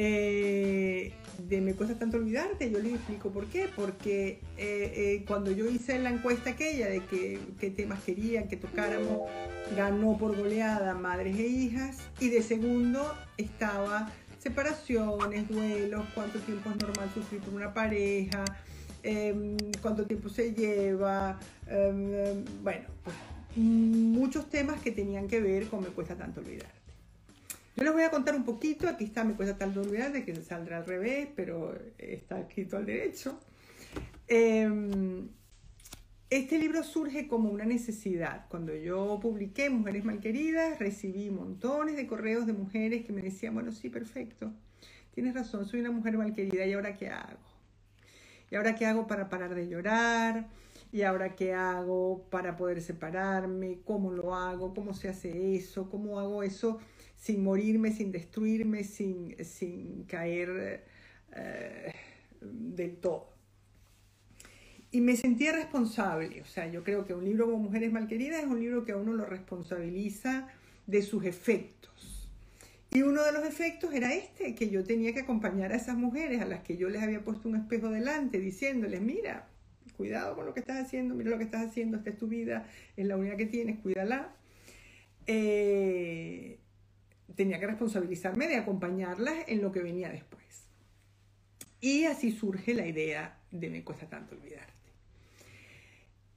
Eh, de Me cuesta tanto olvidarte. Yo les explico por qué. Porque eh, eh, cuando yo hice la encuesta aquella de que, qué temas querían que tocáramos, ganó por goleada Madres e Hijas. Y de segundo estaba separaciones, duelos, cuánto tiempo es normal sufrir por una pareja, em, cuánto tiempo se lleva. em, bueno, pues muchos temas que tenían que ver con Me cuesta tanto olvidarte. Yo les voy a contar un poquito, aquí está Me cuesta tanto olvidarte, que saldrá al revés, pero está escrito al derecho. Eh, este libro surge como una necesidad. Cuando yo publiqué Mujeres Malqueridas, recibí montones de correos de mujeres que me decían, bueno, sí, perfecto, tienes razón, soy una mujer malquerida, ¿y ahora qué hago? ¿Y ahora qué hago para parar de llorar? ¿Y ahora qué hago para poder separarme? ¿Cómo lo hago? ¿Cómo se hace eso? ¿Cómo hago eso sin morirme, sin destruirme, sin, sin caer eh, del todo? Y me sentía responsable. O sea, yo creo que un libro como Mujeres Malqueridas es un libro que a uno lo responsabiliza de sus efectos. Y uno de los efectos era este, que yo tenía que acompañar a esas mujeres a las que yo les había puesto un espejo delante, diciéndoles, mira, cuidado con lo que estás haciendo, mira lo que estás haciendo, esta es tu vida, es la única que tienes, cuídala. Eh, tenía que responsabilizarme de acompañarlas en lo que venía después. Y así surge la idea de Me cuesta tanto olvidarte.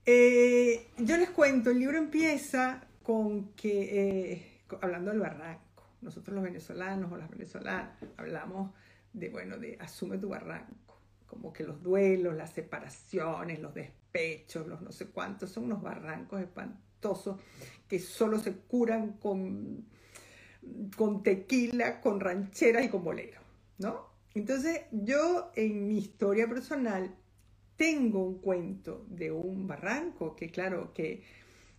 Eh, yo les cuento, el libro empieza con que, eh, hablando del barranco, nosotros los venezolanos o las venezolanas hablamos de, bueno, de asume tu barranco, como que los duelos, las separaciones, los despechos, los no sé cuántos, son unos barrancos espantosos que solo se curan con, con tequila, con rancheras y con bolero, ¿no? Entonces yo en mi historia personal tengo un cuento de un barranco, que claro, que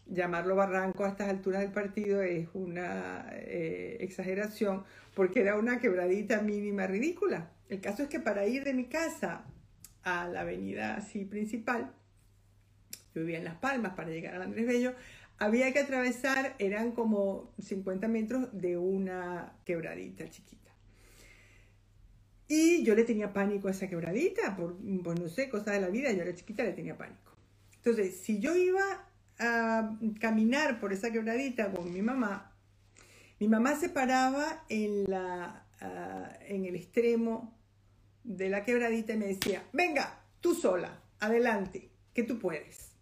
llamarlo barranco a estas alturas del partido es una eh, exageración, porque era una quebradita mínima ridícula. El caso es que para ir de mi casa a la avenida así principal, yo vivía en Las Palmas, para llegar a Andrés Bello, había que atravesar, eran como 50 metros de una quebradita chiquita. Y yo le tenía pánico a esa quebradita, por, pues no sé, cosas de la vida, yo era chiquita, le tenía pánico. Entonces, si yo iba a caminar por esa quebradita con mi mamá, mi mamá se paraba en, la, uh, en el extremo de la quebradita y me decía, venga, tú sola, adelante, que tú puedes.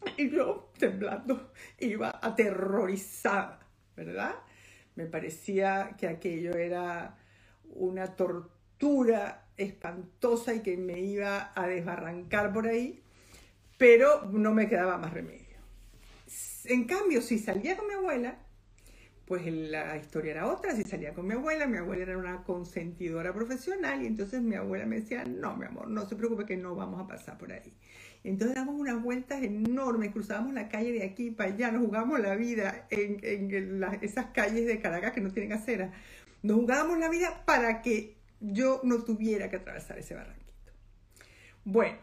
Y yo, temblando, iba aterrorizada, ¿verdad? Me parecía que aquello era una tortura espantosa y que me iba a desbarrancar por ahí, pero no me quedaba más remedio. En cambio, si salía con mi abuela, pues la historia era otra. Si salía con mi abuela, mi abuela era una consentidora profesional y entonces mi abuela me decía, no, mi amor, no se preocupe que no vamos a pasar por ahí. Entonces damos unas vueltas enormes, cruzábamos la calle de aquí para allá, nos jugábamos la vida en, en esas calles de Caracas que no tienen acera. Nos jugábamos la vida para que yo no tuviera que atravesar ese barranquito. Bueno,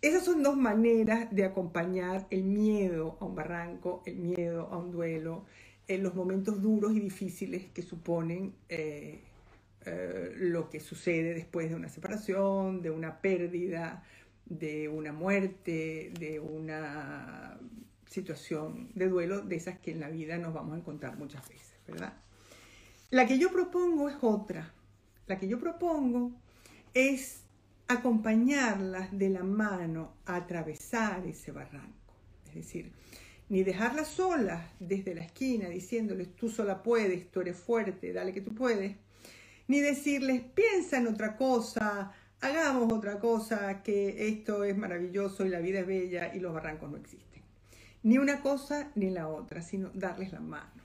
esas son dos maneras de acompañar el miedo a un barranco, el miedo a un duelo, en los momentos duros y difíciles que suponen eh, eh, lo que sucede después de una separación, de una pérdida, de una muerte, de una situación de duelo, de esas que en la vida nos vamos a encontrar muchas veces, ¿verdad? La que yo propongo es otra. La que yo propongo es acompañarlas de la mano a atravesar ese barranco. Es decir, ni dejarlas solas desde la esquina diciéndoles tú sola puedes, tú eres fuerte, dale que tú puedes, ni decirles piensa en otra cosa, hagamos otra cosa, que esto es maravilloso y la vida es bella y los barrancos no existen. Ni una cosa ni la otra, sino darles la mano.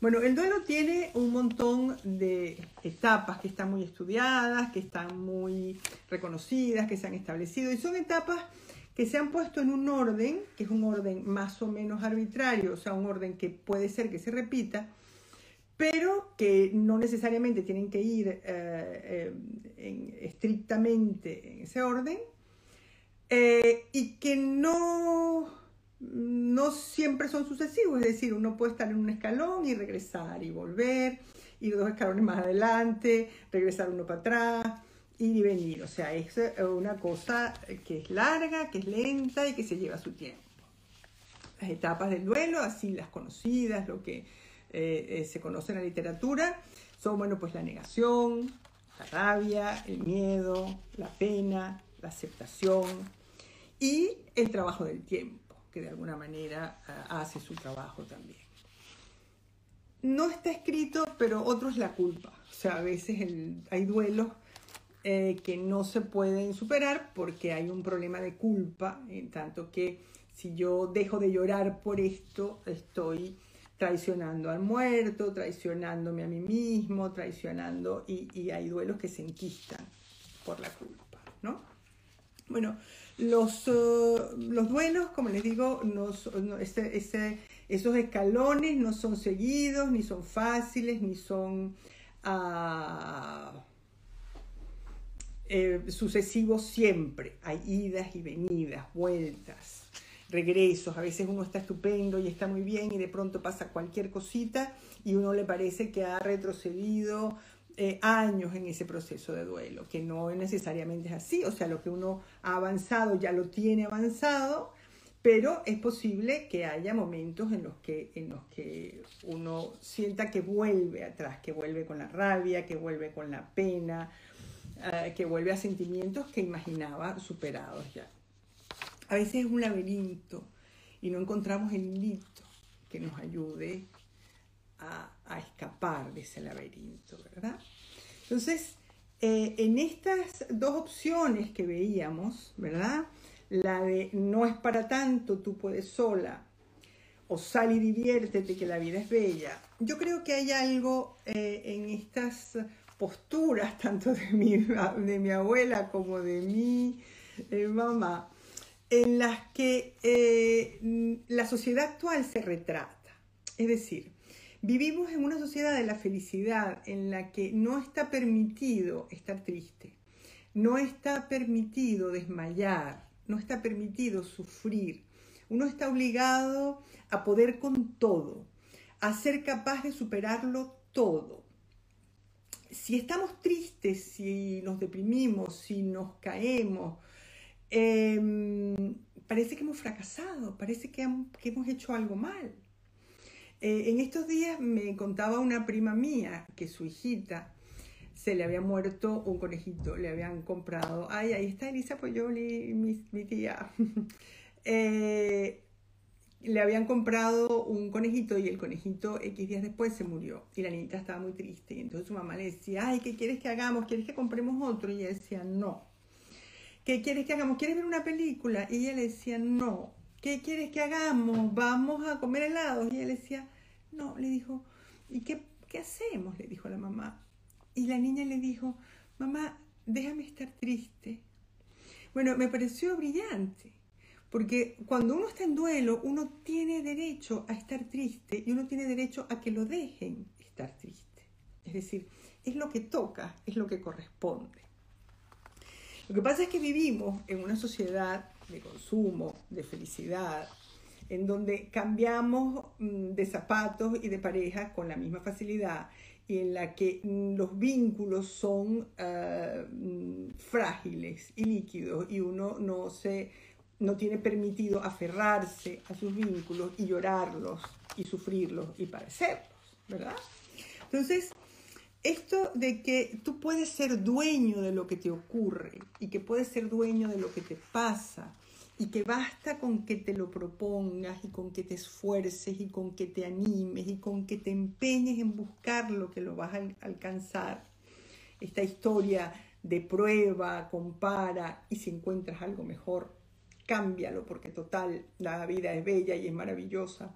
Bueno, el duelo tiene un montón de etapas que están muy estudiadas, que están muy reconocidas, que se han establecido, y son etapas que se han puesto en un orden, que es un orden más o menos arbitrario, o sea, un orden que puede ser que se repita, pero que no necesariamente tienen que ir eh, eh, estrictamente en ese orden, eh, y que no, no siempre son sucesivos, es decir, uno puede estar en un escalón y regresar y volver, ir dos escalones más adelante, regresar uno para atrás, ir y venir. O sea, es una cosa que es larga, que es lenta y que se lleva su tiempo. Las etapas del duelo, así las conocidas, lo que eh, eh, se conoce en la literatura, son, bueno, pues la negación, la rabia, el miedo, la pena, la aceptación y el trabajo del tiempo, que de alguna manera ah, hace su trabajo también. No está escrito, pero otro es la culpa. O sea, a veces hay duelos eh, que no se pueden superar porque hay un problema de culpa, en tanto que si yo dejo de llorar por esto, estoy traicionando al muerto, traicionándome a mí mismo, traicionando, y, hay duelos que se enquistan por la culpa, ¿no? Bueno, los, uh, los duelos, como les digo, no, esos escalones no son seguidos, ni son fáciles, ni son... Uh, eh, sucesivos siempre. Hay idas y venidas, vueltas, regresos. A veces uno está estupendo y está muy bien y de pronto pasa cualquier cosita y uno le parece que ha retrocedido eh, años en ese proceso de duelo, que no necesariamente es así. O sea, lo que uno ha avanzado ya lo tiene avanzado, pero es posible que haya momentos en los que, en los que uno sienta que vuelve atrás, que vuelve con la rabia, que vuelve con la pena eh, que vuelve a sentimientos que imaginaba superados ya. A veces es un laberinto y no encontramos el hilito que nos ayude a, escapar de ese laberinto, ¿verdad? Entonces, eh, en estas dos opciones que veíamos, ¿verdad? La de no es para tanto, tú puedes sola, o sal y diviértete que la vida es bella. Yo creo que hay algo eh, en estas posturas, tanto de mi, de mi abuela como de mi eh, mamá, en las que eh, la sociedad actual se retrata. Es decir, vivimos en una sociedad de la felicidad en la que no está permitido estar triste, no está permitido desmayar, no está permitido sufrir. Uno está obligado a poder con todo, a ser capaz de superarlo todo si estamos tristes, si nos deprimimos, si nos caemos, em, parece que hemos fracasado, parece que, hemos hecho algo mal. Eh, en estos días me contaba una prima mía que su hijita se le había muerto un conejito, le habían comprado, ay, ahí está Elisa Poyoli, mi, mi tía. eh, le habían comprado un conejito y el conejito X días después se murió y la niñita estaba muy triste y entonces su mamá le decía, ay, ¿qué quieres que hagamos? ¿Quieres que compremos otro? Y ella decía, no. ¿Qué quieres que hagamos? ¿Quieres ver una película? Y ella le decía, no. ¿Qué quieres que hagamos? Vamos a comer helados. Y ella le decía, no. Le dijo, ¿y qué, qué hacemos? Le dijo la mamá. Y la niña le dijo, mamá, déjame estar triste. Bueno, me pareció brillante porque cuando uno está en duelo, uno tiene derecho a estar triste y uno tiene derecho a que lo dejen estar triste. Es decir, es lo que toca, es lo que corresponde. Lo que pasa es que vivimos en una sociedad de consumo, de felicidad, en donde cambiamos mm, de zapatos y de pareja con la misma facilidad y en la que mm, los vínculos son mm, frágiles y líquidos y uno no se no tiene permitido aferrarse a sus vínculos y llorarlos y sufrirlos y padecerlos, ¿verdad? Entonces, esto de que tú puedes ser dueño de lo que te ocurre y que puedes ser dueño de lo que te pasa y que basta con que te lo propongas y con que te esfuerces y con que te animes y con que te empeñes en buscar lo que lo vas a alcanzar. Esta historia de prueba, compara y si encuentras algo mejor, cámbialo porque total, la vida es bella y es maravillosa.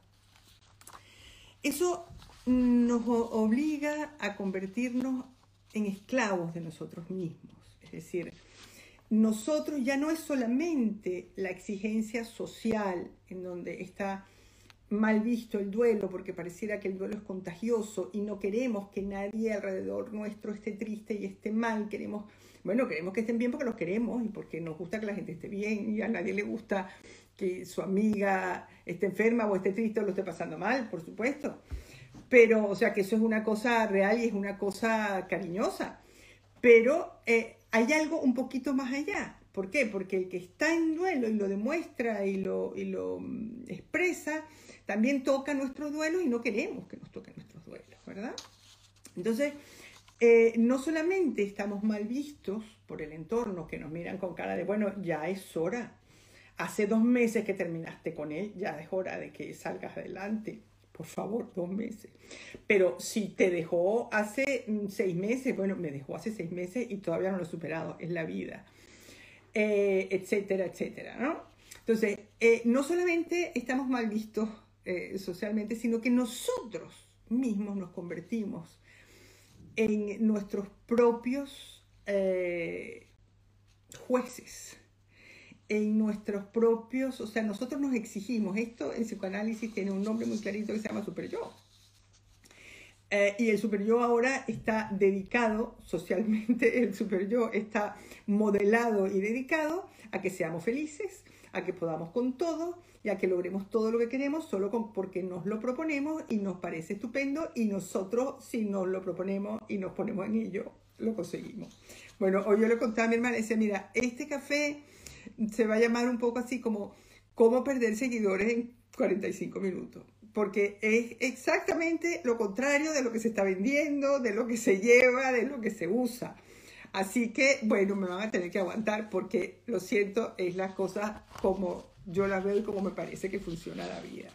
Eso nos obliga a convertirnos en esclavos de nosotros mismos. Es decir, nosotros ya no es solamente la exigencia social en donde está mal visto el duelo porque pareciera que el duelo es contagioso y no queremos que nadie alrededor nuestro esté triste y esté mal, queremos, bueno, queremos que estén bien porque los queremos y porque nos gusta que la gente esté bien y a nadie le gusta que su amiga esté enferma o esté triste o lo esté pasando mal, por supuesto. Pero, o sea, que eso es una cosa real y es una cosa cariñosa. Pero eh, hay algo un poquito más allá. ¿Por qué? Porque el que está en duelo y lo demuestra y lo, y lo mm, expresa, también toca nuestros duelos y no queremos que nos toquen nuestros duelos, ¿verdad? Entonces, eh, no solamente estamos mal vistos por el entorno, que nos miran con cara de, bueno, ya es hora. Hace dos meses que terminaste con él, ya es hora de que salgas adelante por favor, dos meses. Pero si te dejó hace mm, seis meses, bueno, me dejó hace seis meses y todavía no lo he superado, es la vida, eh, etcétera, etcétera, ¿no? Entonces, eh, no solamente estamos mal vistos eh, socialmente, sino que nosotros mismos nos convertimos en nuestros propios jueces en nuestros propios, o sea, nosotros nos exigimos, esto en psicoanálisis tiene un nombre muy clarito que se llama super yo. Eh, y el super yo ahora está dedicado, socialmente el super yo está modelado y dedicado a que seamos felices, a que podamos con todo y a que logremos todo lo que queremos solo con, porque nos lo proponemos y nos parece estupendo y nosotros si nos lo proponemos y nos ponemos en ello, lo conseguimos. Bueno, hoy yo le contaba a mi hermana, decía, mira, este café se va a llamar un poco así como cómo perder seguidores en 45 minutos. Porque es exactamente lo contrario de lo que se está vendiendo, de lo que se lleva, de lo que se usa. Así que, bueno, me van a tener que aguantar porque, lo siento, es la cosa como yo la veo y como me parece que funciona la vida.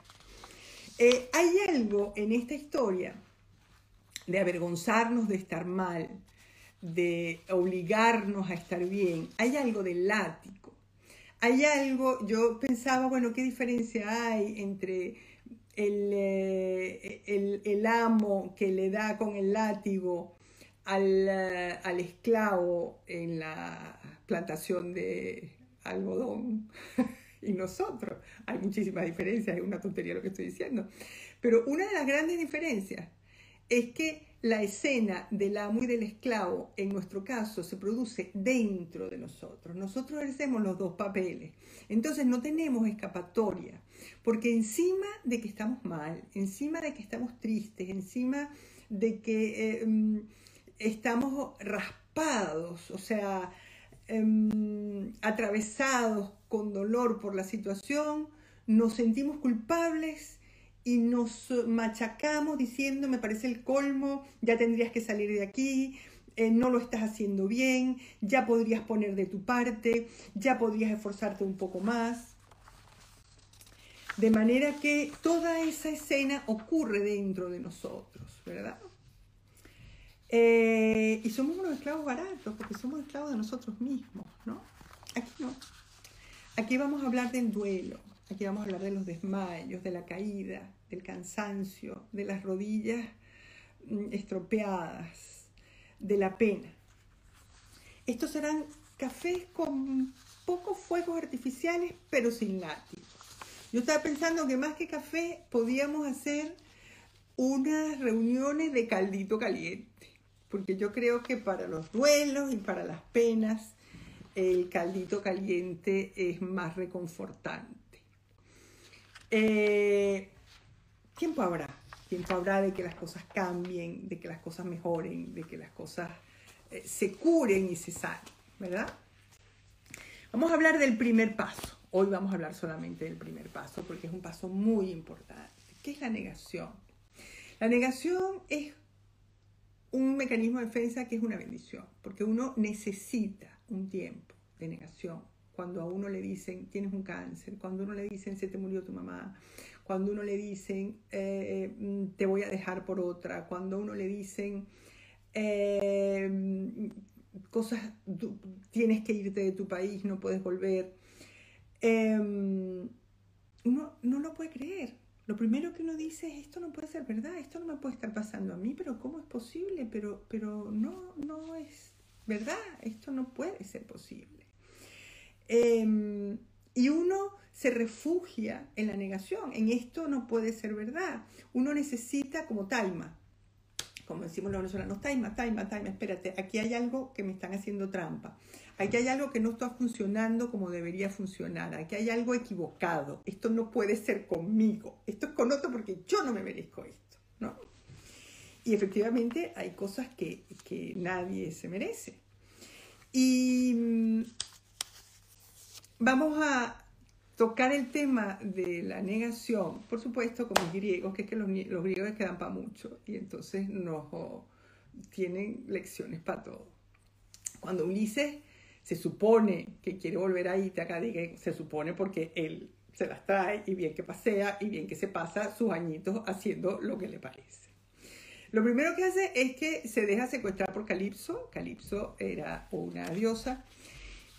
Eh, hay algo en esta historia de avergonzarnos de estar mal, de obligarnos a estar bien. Hay algo del látigo hay algo, yo pensaba, bueno, ¿qué diferencia hay entre el, el, amo que le da con el látigo al, al esclavo en la plantación de algodón y nosotros? Hay muchísimas diferencias, es una tontería lo que estoy diciendo. Pero una de las grandes diferencias es que la escena del amo y del esclavo, en nuestro caso, se produce dentro de nosotros. Nosotros ejercemos los dos papeles. Entonces no tenemos escapatoria, porque encima de que estamos mal, encima de que estamos tristes, encima de que em, estamos raspados, o sea, em, atravesados con dolor por la situación, nos sentimos culpables y nos machacamos diciendo, me parece el colmo, ya tendrías que salir de aquí, eh, no lo estás haciendo bien, ya podrías poner de tu parte, ya podrías esforzarte un poco más. De manera que toda esa escena ocurre dentro de nosotros, ¿verdad? Eh, y somos unos esclavos baratos porque somos esclavos de nosotros mismos, ¿no? Aquí no. Aquí vamos a hablar del duelo, aquí vamos a hablar de los desmayos, de la caída, del cansancio, de las rodillas mm, estropeadas, de la pena. Estos serán cafés con pocos fuegos artificiales, pero sin látigo. Yo estaba pensando que más que café podíamos hacer unas reuniones de caldito caliente, porque yo creo que para los duelos y para las penas el caldito caliente es más reconfortante. Eh, tiempo habrá, tiempo habrá de que las cosas cambien, de que las cosas mejoren, de que las cosas eh, se curen y se sanen, ¿verdad? Vamos a hablar del primer paso. Hoy vamos a hablar solamente del primer paso porque es un paso muy importante. ¿Qué es la negación? La negación es un mecanismo de defensa que es una bendición, porque uno necesita un tiempo de negación. Cuando a uno le dicen tienes un cáncer, cuando a uno le dicen se te murió tu mamá, cuando uno le dicen eh, mm, te voy a dejar por otra, cuando uno le dicen eh, cosas, tienes que irte de tu país, no puedes volver. Em, uno no lo puede creer. Lo primero que uno dice es, esto no puede ser verdad, esto no me puede estar pasando a mí, pero ¿cómo es posible? Pero, pero no, no es verdad, esto no puede ser posible. Em, y uno se refugia en la negación, en esto no puede ser verdad. Uno necesita como taima, como decimos los venezolanos, taima, taima, taima, espérate, aquí hay algo que me están haciendo trampa. Aquí hay algo que no está funcionando como debería funcionar. Aquí hay algo equivocado. Esto no puede ser conmigo. Esto es con otro porque yo no me merezco esto, ¿no? Y efectivamente hay cosas que, que nadie se merece. Y vamos a tocar el tema de la negación, por supuesto, con los griegos, que es que los, griegos quedan para mucho y entonces no tienen lecciones para todo. Cuando Ulises se supone que quiere volver a Ítaca, se supone porque él se las trae y bien que pasea y bien que se pasa sus añitos haciendo lo que le parece. Lo primero que hace es que se deja secuestrar por Calipso. Calipso era una diosa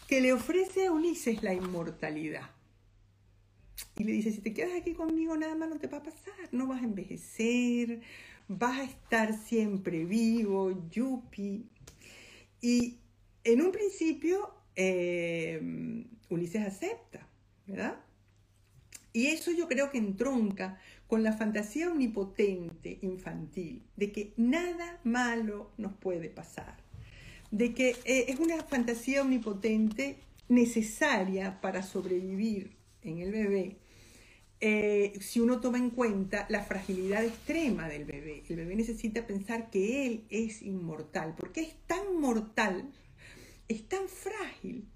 que le ofrece a Ulises la inmortalidad. Y le dice, si te quedas aquí conmigo, nada más no te va a pasar, no vas a envejecer, vas a estar siempre vivo, yupi. Y en un principio, eh, Ulises acepta, ¿verdad? Y eso yo creo que entronca con la fantasía omnipotente infantil de que nada malo nos puede pasar, de que eh, es una fantasía omnipotente necesaria para sobrevivir en el bebé, eh, si uno toma en cuenta la fragilidad extrema del bebé. El bebé necesita pensar que él es inmortal, porque es tan mortal, es tan frágil,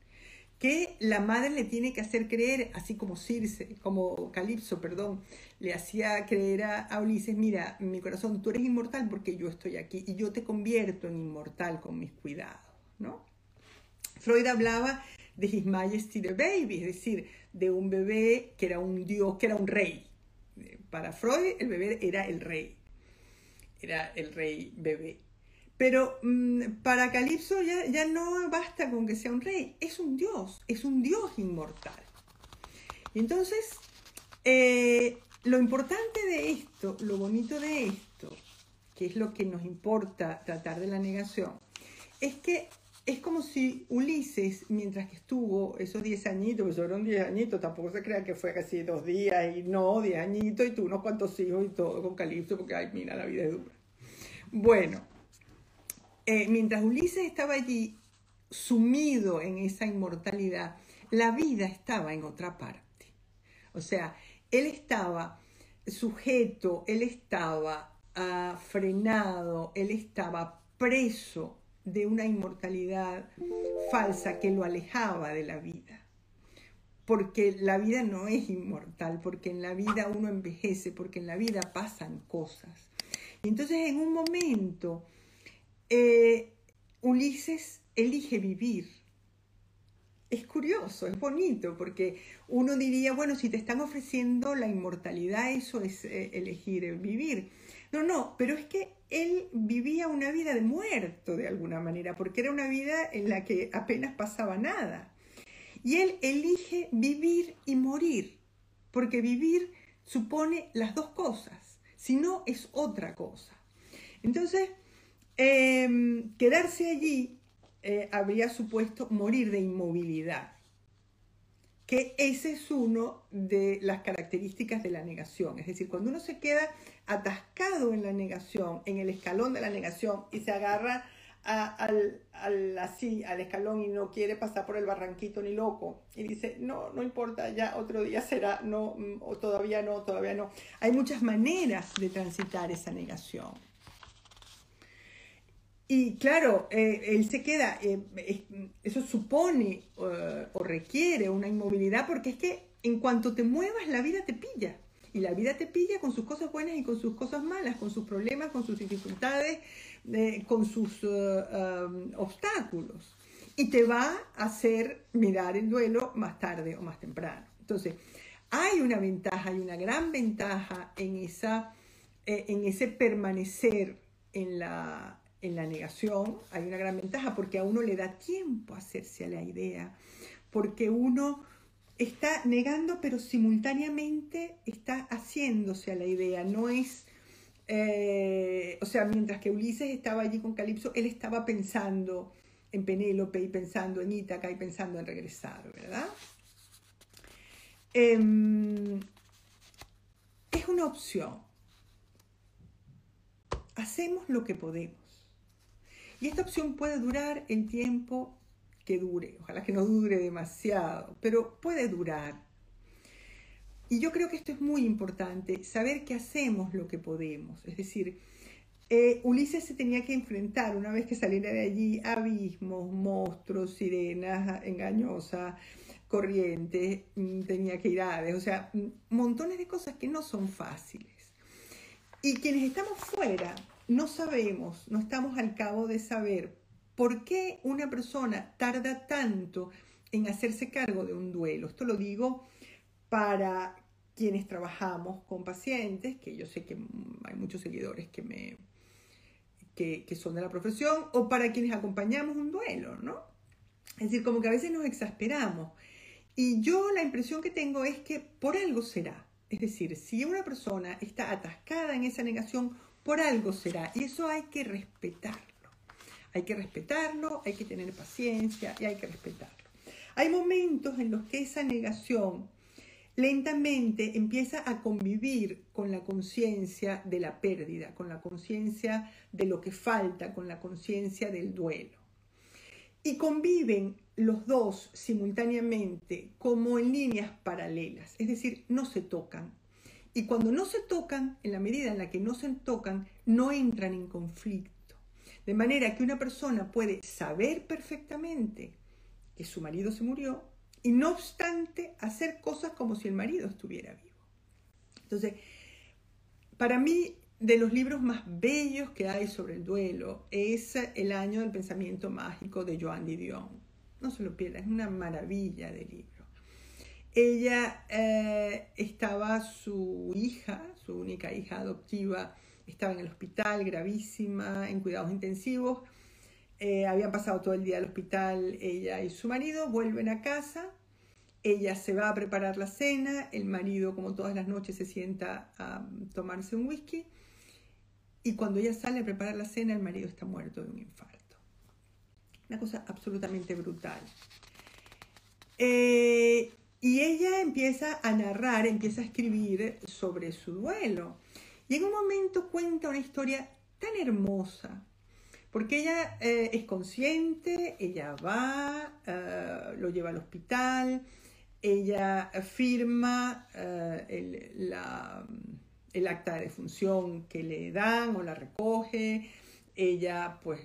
que la madre le tiene que hacer creer, así como Circe, como Calipso, perdón, le hacía creer a, Ulises, mira, mi corazón, tú eres inmortal porque yo estoy aquí y yo te convierto en inmortal con mis cuidados, ¿no? Freud hablaba de His Majesty the Baby, es decir, de un bebé que era un dios, que era un rey. Para Freud el bebé era el rey, era el rey bebé. Pero mm, para Calipso ya, ya no basta con que sea un rey, es un dios, es un dios inmortal. Y entonces, eh, lo importante de esto, lo bonito de esto, que es lo que nos importa tratar de la negación, es que es como si Ulises, mientras que estuvo esos 10 añitos, pues fueron 10 añitos, tampoco se crea que fue casi dos días y no, 10 añitos y tuvo unos cuantos hijos y todo con Calipso, porque ay, mira, la vida es dura. Bueno, eh, mientras Ulises estaba allí sumido en esa inmortalidad, la vida estaba en otra parte. O sea, él estaba sujeto, él estaba ah, frenado, él estaba preso de una inmortalidad falsa que lo alejaba de la vida. Porque la vida no es inmortal, porque en la vida uno envejece, porque en la vida pasan cosas. Y entonces en un momento eh, Ulises elige vivir. Es curioso, es bonito, porque uno diría, bueno, si te están ofreciendo la inmortalidad, eso es eh, elegir vivir. No, no, pero es que él vivía una vida de muerto de alguna manera, porque era una vida en la que apenas pasaba nada. Y él elige vivir y morir, porque vivir supone las dos cosas, si no es otra cosa. Entonces, em, quedarse allí eh, habría supuesto morir de inmovilidad que ese es uno de las características de la negación. Es decir, cuando uno se queda atascado en la negación, en el escalón de la negación y se agarra al, así, al escalón y no quiere pasar por el barranquito ni loco y dice, no, no importa, ya otro día será, no, mm, o todavía no, todavía no. Hay muchas maneras de transitar esa negación. Y claro, eh, él se queda, eh, eso supone eh, o requiere una inmovilidad porque es que en cuanto te muevas la vida te pilla. Y la vida te pilla con sus cosas buenas y con sus cosas malas, con sus problemas, con sus dificultades, con sus obstáculos. Y te va a hacer mirar el duelo más tarde o más temprano. Entonces, hay una ventaja, hay una gran ventaja en, esa, en ese permanecer en la, en la negación hay una gran ventaja porque a uno le da tiempo a hacerse a la idea, porque uno está negando pero simultáneamente está haciéndose a la idea, no es... Eh, o sea, mientras que Ulises estaba allí con Calipso, él estaba pensando en Penélope y pensando en Ítaca y pensando en regresar, ¿verdad? Em, es una opción. Hacemos lo que podemos. Y esta opción puede durar el tiempo que dure. Ojalá que no dure demasiado, pero puede durar. Y yo creo que esto es muy importante, saber que hacemos lo que podemos. Es decir, eh, Ulises se tenía que enfrentar, una vez que saliera de allí, abismos, monstruos, sirenas engañosas, corrientes, mm, tenía que ir a o sea, mm, montones de cosas que no son fáciles. Y quienes estamos fuera, no sabemos, no estamos al cabo de saber por qué una persona tarda tanto en hacerse cargo de un duelo. Esto lo digo para quienes trabajamos con pacientes, que yo sé que hay muchos seguidores que me que, son de la profesión, o para quienes acompañamos un duelo, ¿no? Es decir, como que a veces nos exasperamos. Y yo la impresión que tengo es que por algo será. Es decir, si una persona está atascada en esa negación, por algo será. Y eso hay que respetarlo. Hay que respetarlo, hay que tener paciencia y hay que respetarlo. Hay momentos en los que esa negación lentamente empieza a convivir con la conciencia de la pérdida, con la conciencia de lo que falta, con la conciencia del duelo. Y conviven los dos simultáneamente como en líneas paralelas, es decir, no se tocan, y cuando no se tocan, en la medida en la que no se tocan, no entran en conflicto. De manera que una persona puede saber perfectamente que su marido se murió y no obstante hacer cosas como si el marido estuviera vivo. Entonces, para mí, de los libros más bellos que hay sobre el duelo es El año del pensamiento mágico de Joan Didion. No se lo pierdan, es una maravilla de libro. Ella eh, estaba, su hija, su única hija adoptiva, estaba en el hospital, gravísima, en cuidados intensivos. Eh, habían pasado todo el día al hospital ella y su marido, vuelven a casa, ella se va a preparar la cena, el marido como todas las noches se sienta a tomarse un whisky y cuando ella sale a preparar la cena el marido está muerto de un infarto. Una cosa absolutamente brutal. Eh, y ella empieza a narrar, empieza a escribir sobre su duelo. Y en un momento cuenta una historia tan hermosa, porque ella eh, es consciente, ella va, eh, lo lleva al hospital, ella firma eh, el, el, acta de defunción que le dan o la recoge, ella pues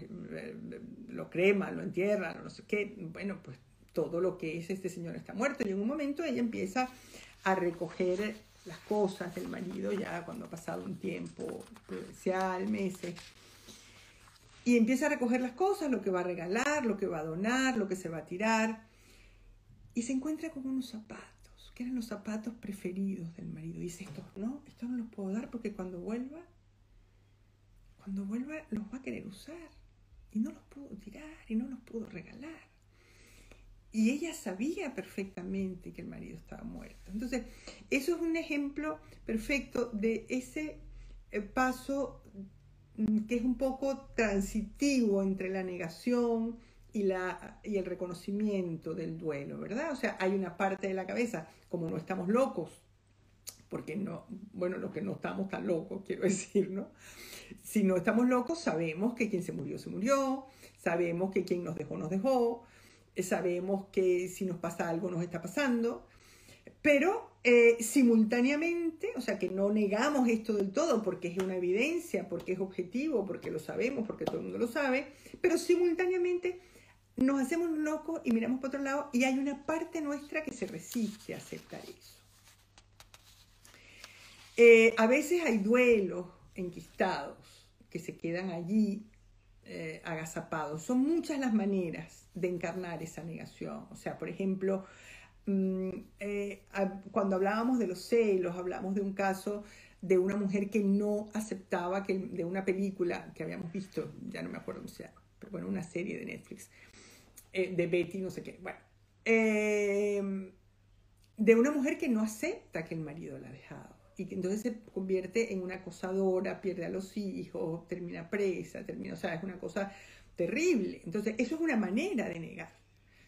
lo crema, lo entierra, no sé qué, bueno, pues todo lo que es este señor está muerto. Y en un momento ella empieza a recoger las cosas del marido ya cuando ha pasado un tiempo prudencial, meses. Y empieza a recoger las cosas, lo que va a regalar, lo que va a donar, lo que se va a tirar. Y se encuentra con unos zapatos, que eran los zapatos preferidos del marido. Y dice, estos no, estos no los puedo dar porque cuando vuelva, cuando vuelva los va a querer usar. Y no los puedo tirar y no los puedo regalar. Y ella sabía perfectamente que el marido estaba muerto. Entonces, eso es un ejemplo perfecto de ese eh, paso mm, que es un poco transitivo entre la negación y, la, y el reconocimiento del duelo, ¿verdad? O sea, hay una parte de la cabeza, como no estamos locos, porque no, bueno, los que no estamos tan locos, quiero decir, ¿no? Si no estamos locos, sabemos que quien se murió, se murió, sabemos que quien nos dejó, nos dejó, sabemos que si nos pasa algo nos está pasando, pero eh, simultáneamente, o sea que no negamos esto del todo porque es una evidencia, porque es objetivo, porque lo sabemos, porque todo el mundo lo sabe, pero simultáneamente nos hacemos locos y miramos para otro lado y hay una parte nuestra que se resiste a aceptar eso. Eh, a veces hay duelos enquistados que se quedan allí eh, agazapados. Son muchas las maneras de encarnar esa negación. O sea, por ejemplo, mm, eh, cuando hablábamos de los celos, hablamos de un caso de una mujer que no aceptaba que de una película que habíamos visto, ya no me acuerdo cómo se pero bueno, una serie de Netflix, eh, de Betty, no sé qué, bueno, de una mujer que no acepta que el marido la ha dejado y entonces se convierte en una acosadora, pierde a los hijos, termina presa, termina, o sea, es una cosa terrible. Entonces, eso es una manera de negar,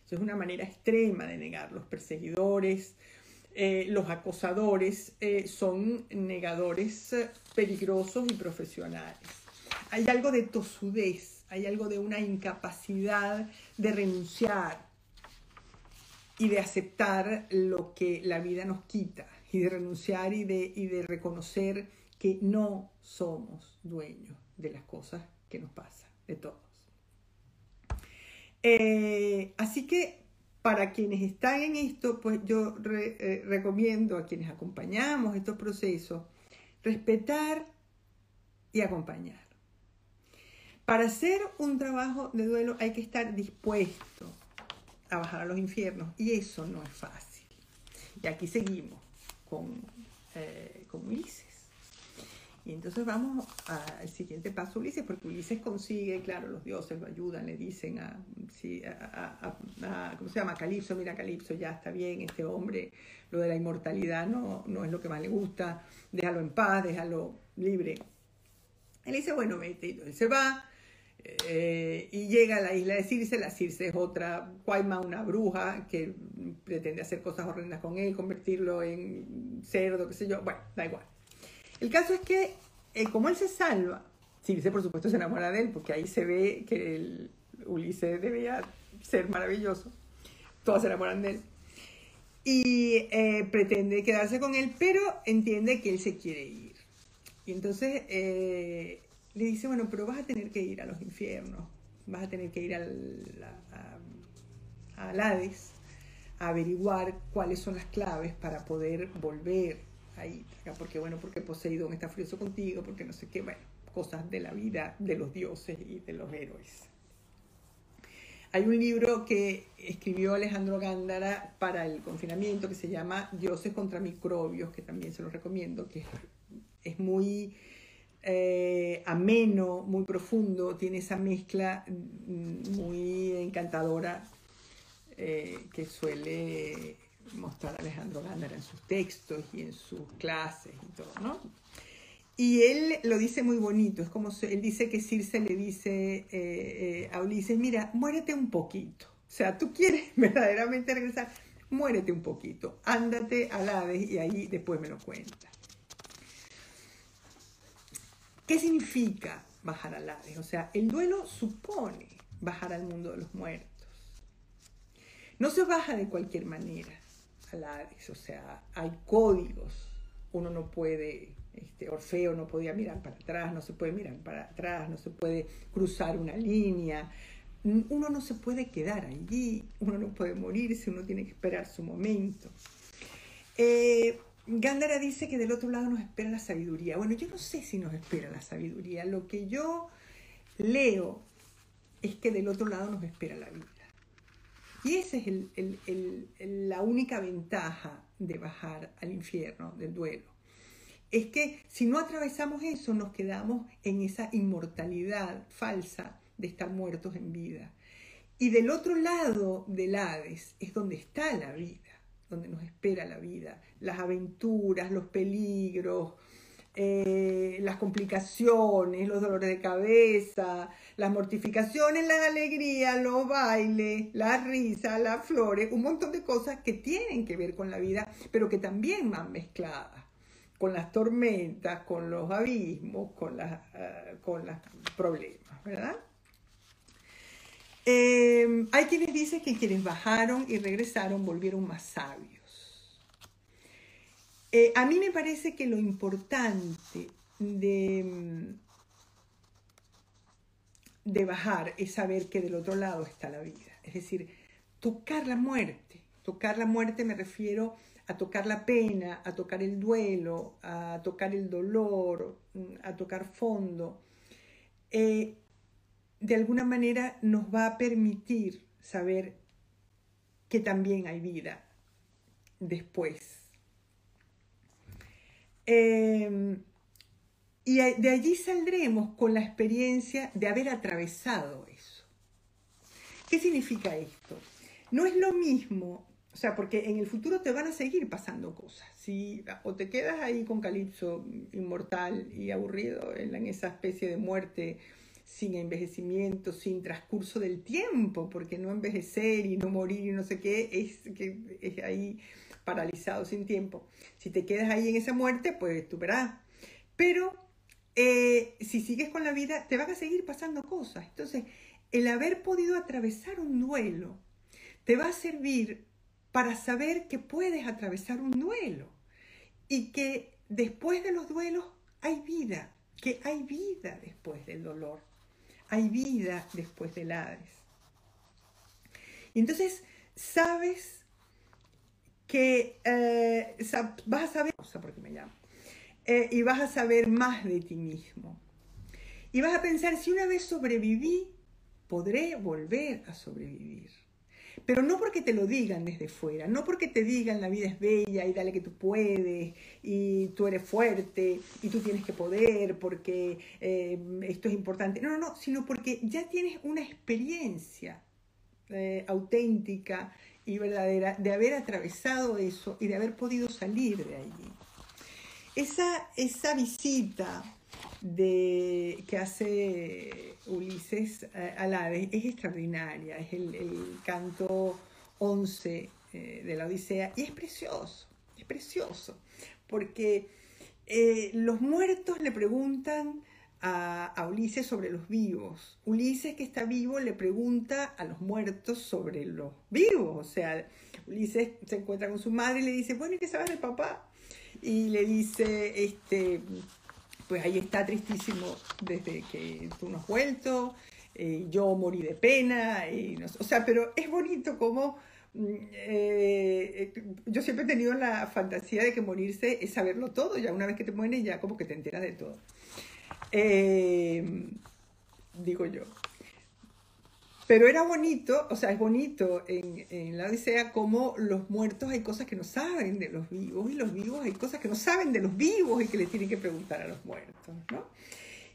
eso es una manera extrema de negar. Los perseguidores, eh, los acosadores eh, son negadores peligrosos y profesionales. Hay algo de tosudez, hay algo de una incapacidad de renunciar y de aceptar lo que la vida nos quita y de renunciar y de, y de reconocer que no somos dueños de las cosas que nos pasan, de todos. así que para quienes están en esto, pues yo eh, recomiendo a quienes acompañamos estos procesos respetar y acompañar. Para hacer un trabajo de duelo hay que estar dispuesto a bajar a los infiernos y eso no es fácil. Y aquí seguimos con, eh, con Ulises. Y entonces vamos al siguiente paso, Ulises, porque Ulises consigue, claro, los dioses lo ayudan, le dicen a, ¿cómo se llama? Calipso, mira Calipso, ya está bien, este hombre, lo de la inmortalidad no, no es lo que más le gusta, déjalo en paz, déjalo libre. Él dice, bueno, vete, y él se va, eh, y llega a la isla de Circe, la Circe es otra Guayma, una bruja que pretende hacer cosas horrendas con él, convertirlo en cerdo, qué sé yo, bueno, da igual. El caso es que, eh, como él se salva, Circe por supuesto se enamora de él, porque ahí se ve que el Ulises debía ser maravilloso. Todos se enamoran de él. Y eh, pretende quedarse con él, pero entiende que él se quiere ir. Y entonces eh, le dice, bueno, pero vas a tener que ir a los infiernos, vas a tener que ir al, a, a Hades a averiguar cuáles son las claves para poder volver ahí, porque bueno, porque Poseidón está furioso contigo, porque no sé qué, bueno, cosas de la vida de los dioses y de los héroes. Hay un libro que escribió Alejandro Gándara para el confinamiento que se llama Dioses contra microbios, que también se lo recomiendo, que es muy eh, ameno, muy profundo, tiene esa mezcla mm, muy encantadora eh, que suele mostrar Alejandro Gándara en sus textos y en sus clases y todo, ¿no? Y él lo dice muy bonito, es como él dice que Circe le dice eh, eh, a Ulises, mira, muérete un poquito. O sea, tú quieres verdaderamente regresar, muérete un poquito, ándate al Hades y ahí después me lo cuenta. ¿Qué significa bajar al Hades? O sea, el duelo supone bajar al mundo de los muertos. No se baja de cualquier manera o sea, hay códigos. Uno no puede, este, Orfeo no podía mirar para atrás, no se puede mirar para atrás, no se puede cruzar una línea. Uno no se puede quedar allí, uno no puede morirse, uno tiene que esperar su momento. Eh, Gándara dice que del otro lado nos espera la sabiduría. Bueno, yo no sé si nos espera la sabiduría. Lo que yo leo es que del otro lado nos espera la vida. Y esa es la única ventaja de bajar al infierno del duelo. Es que si no atravesamos eso, nos quedamos en esa inmortalidad falsa de estar muertos en vida. Y del otro lado del Hades es donde está la vida, donde nos espera la vida, las aventuras, los peligros, eh, las complicaciones, los dolores de cabeza, las mortificaciones, la alegría, los bailes, la risa, las flores, un montón de cosas que tienen que ver con la vida, pero que también van mezcladas con las tormentas, con los abismos, con, las, eh, con los problemas, ¿verdad? Eh, hay quienes dicen que quienes bajaron y regresaron volvieron más sabios. Eh, a mí me parece que lo importante de, mm, de bajar es saber que del otro lado está la vida. Es decir, tocar la muerte. Tocar la muerte me refiero a tocar la pena, a tocar el duelo, a tocar el dolor, mm, a tocar fondo. Eh, de alguna manera nos va a permitir saber que también hay vida después Em, y de allí saldremos con la experiencia de haber atravesado eso. ¿Qué significa esto? No es lo mismo, o sea, porque en el futuro te van a seguir pasando cosas. Si, o te quedas ahí con Calipso inmortal y aburrido en esa especie de muerte sin envejecimiento, sin transcurso del tiempo, porque no envejecer y no morir y no sé qué es que es ahí paralizado sin tiempo. Si te quedas ahí en esa muerte, pues tú verás. Pero eh, si sigues con la vida, te van a seguir pasando cosas. Entonces, el haber podido atravesar un duelo te va a servir para saber que puedes atravesar un duelo y que después de los duelos hay vida, que hay vida después del dolor, hay vida después del Hades. Y entonces sabes que eh, vas a saber, porque me llamo, eh, y vas a saber más de ti mismo. Y vas a pensar, si una vez sobreviví, podré volver a sobrevivir. Pero no porque te lo digan desde fuera, no porque te digan la vida es bella y dale que tú puedes y tú eres fuerte y tú tienes que poder porque eh, esto es importante. No, no, no, sino porque ya tienes una experiencia auténtica y verdadera de haber atravesado eso y de haber podido salir de allí. Esa, esa visita de, que hace Ulises al Hades es extraordinaria, es el, canto 11 eh, de la Odisea y es precioso, es precioso, porque eh, los muertos le preguntan a, Ulises sobre los vivos. Ulises que está vivo le pregunta a los muertos sobre los vivos. O sea, Ulises se encuentra con su madre y le dice, bueno, ¿y qué sabes de papá? Y le dice, este, pues ahí está tristísimo desde que tú no has vuelto, eh, yo morí de pena, y o sea, pero es bonito como... Mm, eh, eh, yo siempre he tenido la fantasía de que morirse es saberlo todo, ya una vez que te mueres ya como que te enteras de todo. Eh, digo yo. Pero era bonito, o sea, es bonito en, la Odisea como los muertos hay cosas que no saben de los vivos y los vivos hay cosas que no saben de los vivos y que le tienen que preguntar a los muertos, ¿no?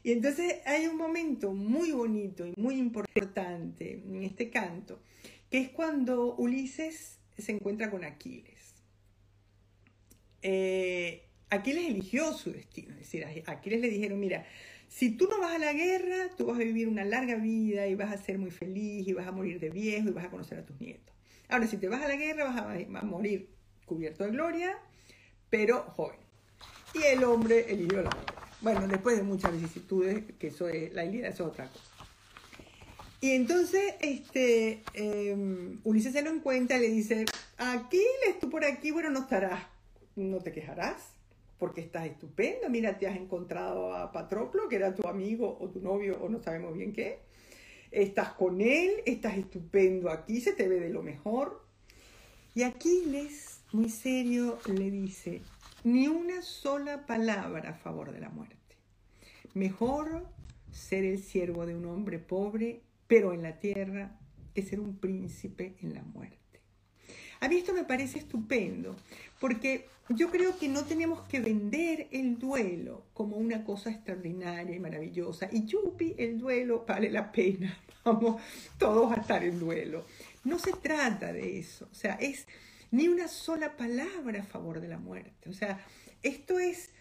Y entonces hay un momento muy bonito y muy importante en este canto, que es cuando Ulises se encuentra con Aquiles. Eh, Aquiles eligió su destino, es decir, a Aquiles le dijeron, mira, si tú no vas a la guerra, tú vas a vivir una larga vida y vas a ser muy feliz y vas a morir de viejo y vas a conocer a tus nietos. Ahora, si te vas a la guerra, vas a, morir cubierto de gloria, pero joven. Y el hombre eligió la guerra. Bueno, después de muchas vicisitudes, que eso es, la Ilíada es otra cosa. Y entonces, este, em, Ulises se lo encuentra y le dice, Aquiles, tú por aquí, bueno, no estarás, no te quejarás porque estás estupendo. Mira, te has encontrado a Patroclo, que era tu amigo o tu novio o no sabemos bien qué. Estás con él, estás estupendo aquí, se te ve de lo mejor. Y Aquiles, muy serio, le dice, ni una sola palabra a favor de la muerte. Mejor ser el siervo de un hombre pobre, pero en la tierra, que ser un príncipe en la muerte. A mí esto me parece estupendo, porque yo creo que no tenemos que vender el duelo como una cosa extraordinaria y maravillosa. Y yupi, el duelo vale la pena, vamos todos a estar en duelo. No se trata de eso, o sea, es ni una sola palabra a favor de la muerte. O sea, esto es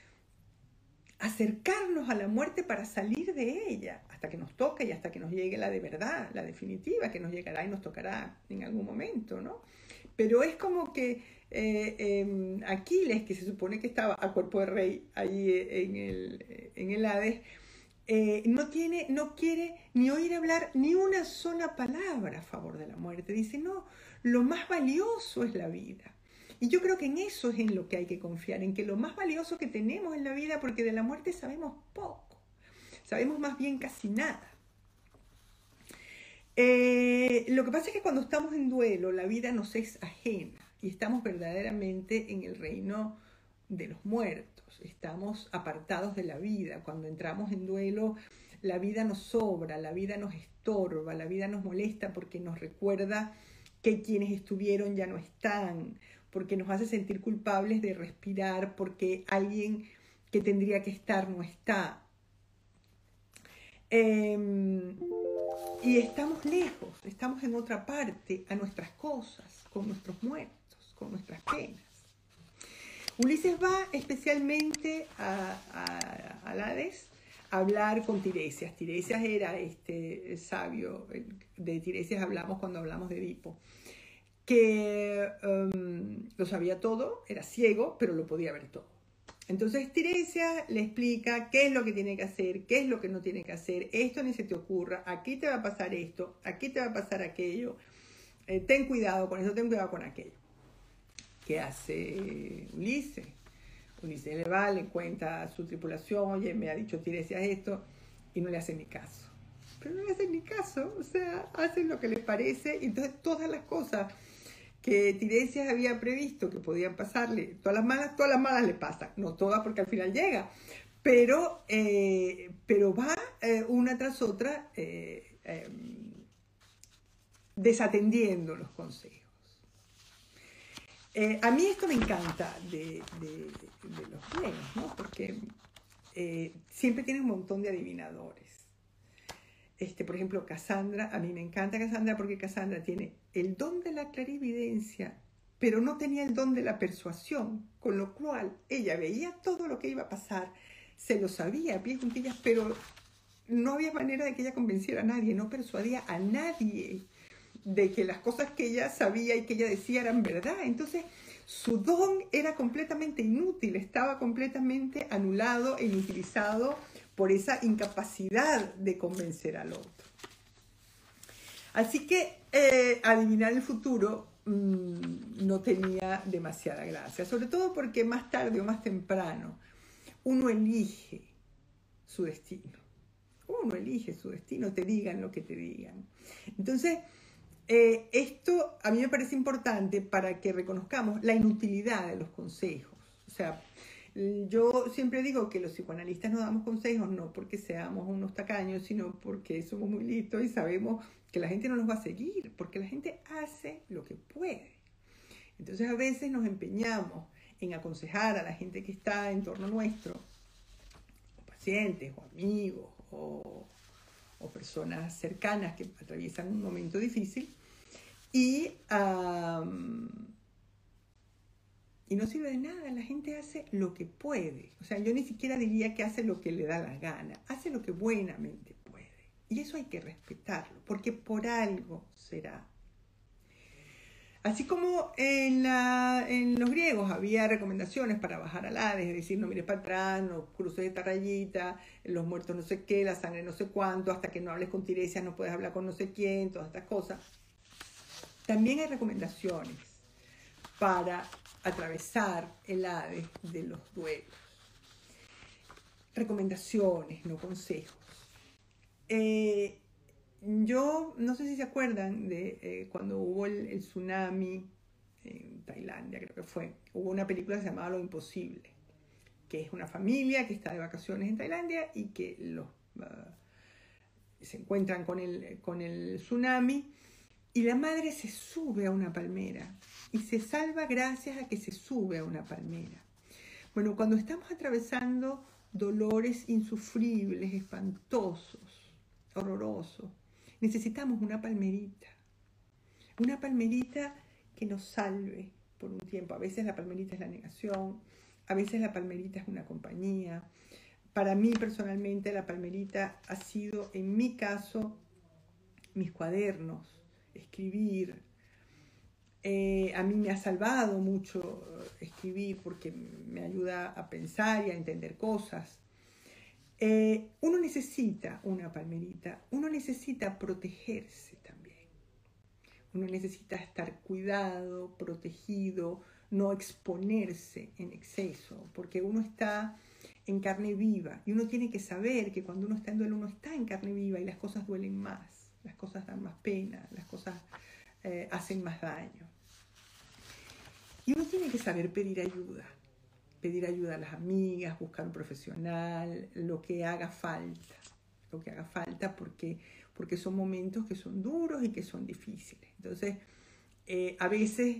acercarnos a la muerte para salir de ella, hasta que nos toque y hasta que nos llegue la de verdad, la definitiva, que nos llegará y nos tocará en algún momento, ¿no? Pero es como que eh, em, Aquiles, que se supone que estaba a cuerpo de rey ahí en el, en el Hades, eh, no, tiene, no quiere ni oír hablar ni una sola palabra a favor de la muerte. Dice, no, lo más valioso es la vida. Y yo creo que en eso es en lo que hay que confiar, en que lo más valioso que tenemos en la vida, porque de la muerte sabemos poco, sabemos más bien casi nada. Eh, lo que pasa es que cuando estamos en duelo, la vida nos es ajena y estamos verdaderamente en el reino de los muertos, estamos apartados de la vida. Cuando entramos en duelo, la vida nos sobra, la vida nos estorba, la vida nos molesta porque nos recuerda que quienes estuvieron ya no están, porque nos hace sentir culpables de respirar, porque alguien que tendría que estar no está. Em, y estamos lejos, estamos en otra parte, a nuestras cosas, con nuestros muertos, con nuestras penas. Ulises va especialmente a, a, a hablar con Tiresias. Tiresias era este sabio, de Tiresias hablamos cuando hablamos de Edipo, que em, lo sabía todo, era ciego, pero lo podía ver todo. Entonces Tiresias le explica qué es lo que tiene que hacer, qué es lo que no tiene que hacer, esto ni se te ocurra, aquí te va a pasar esto, aquí te va a pasar aquello, eh, ten cuidado con eso, ten cuidado con aquello. ¿Qué hace Ulises? Ulises le va, le cuenta a su tripulación, oye, me ha dicho Tiresias esto, y no le hacen ni caso. Pero no le hacen ni caso, o sea, hacen lo que les parece, y entonces todas las cosas que Tiresias había previsto que podían pasarle, todas las malas, todas las malas le pasan, no todas porque al final llega, pero, eh, pero va eh, una tras otra eh, em, desatendiendo los consejos. a mí esto me encanta de, los griegos, ¿no? porque siempre tienen un montón de adivinadores. Este, por ejemplo, Cassandra, a mí me encanta Cassandra porque Cassandra tiene el don de la clarividencia, pero no tenía el don de la persuasión, con lo cual ella veía todo lo que iba a pasar, se lo sabía a pies juntillas, pero no había manera de que ella convenciera a nadie, no persuadía a nadie de que las cosas que ella sabía y que ella decía eran verdad. Entonces, su don era completamente inútil, estaba completamente anulado e inutilizado por esa incapacidad de convencer al otro. Así que eh, adivinar el futuro mm, no tenía demasiada gracia, sobre todo porque más tarde o más temprano uno elige su destino. Uno elige su destino, te digan lo que te digan. Entonces, eh, esto a mí me parece importante para que reconozcamos la inutilidad de los consejos. O sea, yo siempre digo que los psicoanalistas no damos consejos no porque seamos unos tacaños, sino porque somos muy listos y sabemos que la gente no nos va a seguir, porque la gente hace lo que puede. Entonces a veces nos empeñamos en aconsejar a la gente que está en torno nuestro, o pacientes, o amigos, o, personas cercanas que atraviesan un momento difícil, y y no sirve de nada, la gente hace lo que puede. O sea, yo ni siquiera diría que hace lo que le da la gana, hace lo que buenamente. Y eso hay que respetarlo, porque por algo será. Así como en, en los griegos había recomendaciones para bajar al Hades, es decir, no mires para atrás, no cruces esta rayita, los muertos no sé qué, la sangre no sé cuánto, hasta que no hables con Tiresias no puedes hablar con no sé quién, todas estas cosas. También hay recomendaciones para atravesar el Hades de los duelos. Recomendaciones, no consejos. Eh, yo no sé si se acuerdan de eh, cuando hubo el, tsunami en Tailandia, creo que fue. Hubo una película que se llamaba Lo Imposible, que es una familia que está de vacaciones en Tailandia y que los, ah, se encuentran con el, con el tsunami y la madre se sube a una palmera y se salva gracias a que se sube a una palmera. Bueno, cuando estamos atravesando dolores insufribles, espantosos, horrorosos, necesitamos una palmerita. Una palmerita que nos salve por un tiempo. A veces la palmerita es la negación, a veces la palmerita es una compañía. Para mí personalmente la palmerita ha sido, en mi caso, mis cuadernos, escribir, eh, a mí me ha salvado mucho escribir porque me ayuda a pensar y a entender cosas. Eh, uno necesita una palmerita, uno necesita protegerse también. Uno necesita estar cuidado, protegido, no exponerse en exceso, porque uno está en carne viva y uno tiene que saber que cuando uno está en duelo uno está en carne viva y las cosas duelen más, las cosas dan más pena, las cosas eh, hacen más daño. Y uno tiene que saber pedir ayuda, pedir ayuda a las amigas, buscar un profesional, lo que haga falta, lo que haga falta porque, porque son momentos que son duros y que son difíciles. Entonces, eh, a veces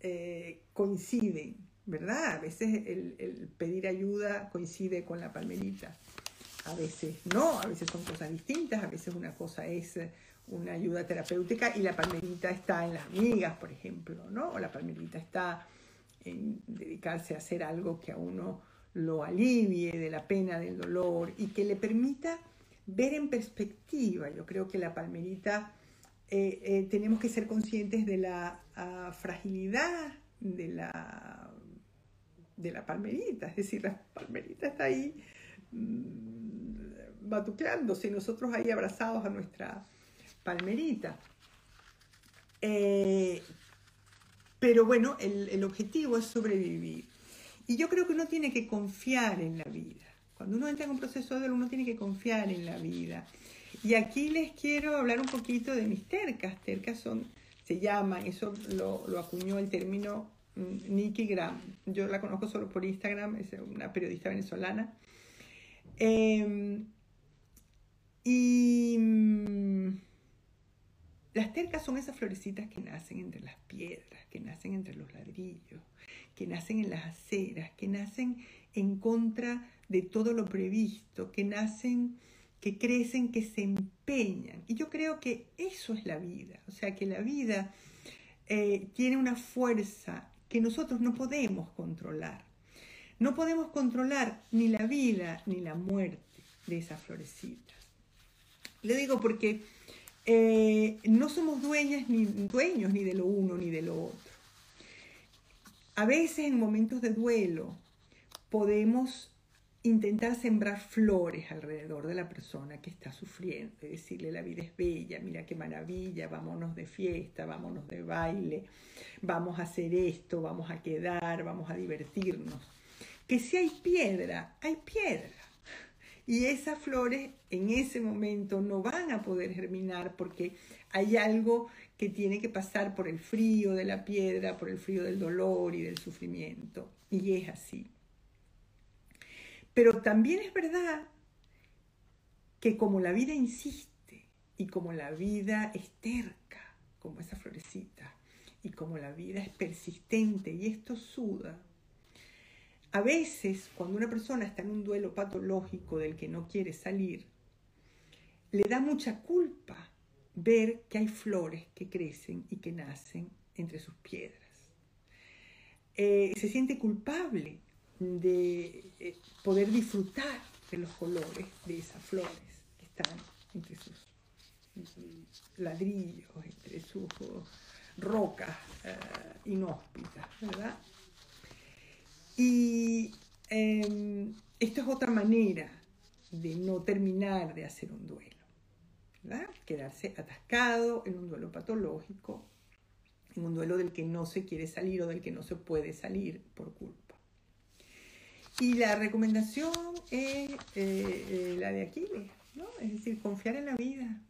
eh, coinciden ¿verdad? A veces el, pedir ayuda coincide con la palmerita, a veces no, a veces son cosas distintas, a veces una cosa es una ayuda terapéutica y la palmerita está en las amigas, por ejemplo, ¿no? O la palmerita está en dedicarse a hacer algo que a uno lo alivie de la pena, del dolor y que le permita ver en perspectiva. Yo creo que la palmerita eh, eh, tenemos que ser conscientes de la ah, fragilidad de la de la palmerita, es decir, la palmerita está ahí mmm, batuqueándose nosotros ahí abrazados a nuestra palmerita. Eh, pero bueno, el, el, objetivo es sobrevivir. Y yo creo que uno tiene que confiar en la vida. Cuando uno entra en un proceso de dolor, uno tiene que confiar en la vida. Y aquí les quiero hablar un poquito de mis tercas. Tercas son, se llaman, eso lo, lo acuñó el término Nikki Graham. Yo la conozco solo por Instagram, es una periodista venezolana. Em, y mm, las tercas son esas florecitas que nacen entre las piedras, que nacen entre los ladrillos, que nacen en las aceras, que nacen en contra de todo lo previsto, que nacen, que crecen, que se empeñan. Y yo creo que eso es la vida, o sea, que la vida eh, tiene una fuerza que nosotros no podemos controlar. No podemos controlar ni la vida ni la muerte de esas florecitas. Le digo porque eh, no somos dueñas ni dueños ni de lo uno ni de lo otro. A veces en momentos de duelo podemos intentar sembrar flores alrededor de la persona que está sufriendo, y decirle la vida es bella, mira qué maravilla, vámonos de fiesta, vámonos de baile, vamos a hacer esto, vamos a quedar, vamos a divertirnos. Que si hay piedra, hay piedra. Y esas flores en ese momento no van a poder germinar porque hay algo que tiene que pasar por el frío de la piedra, por el frío del dolor y del sufrimiento. Y es así. Pero también es verdad que como la vida insiste y como la vida es terca, como esa florecita, y como la vida es persistente y esto suda, a veces cuando una persona está en un duelo patológico del que no quiere salir, le da mucha culpa ver que hay flores que crecen y que nacen entre sus piedras. Eh, se siente culpable de eh, poder disfrutar de los colores de esas flores que están entre sus ladrillos, entre sus rocas eh, inhóspitas, ¿verdad? Y em, esto es otra manera de no terminar de hacer un duelo, ¿verdad? Quedarse atascado en un duelo patológico, en un duelo del que no se quiere salir o del que no se puede salir por culpa. Y la recomendación es eh, eh, la de Aquiles, ¿no? Es decir, confiar en la vida.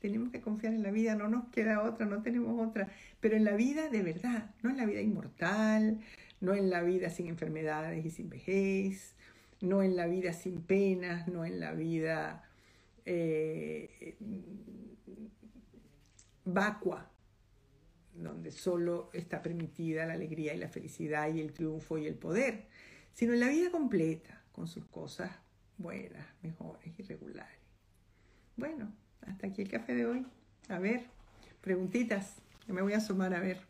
Tenemos que confiar en la vida, no nos queda otra, no tenemos otra, pero en la vida de verdad, no en la vida inmortal, no en la vida sin enfermedades y sin vejez, no en la vida sin penas, no en la vida eh, vacua, donde solo está permitida la alegría y la felicidad y el triunfo y el poder sino en la vida completa, con sus cosas buenas, mejores y regulares. Bueno, hasta aquí el café de hoy. A ver, preguntitas. Me voy a asomar a ver.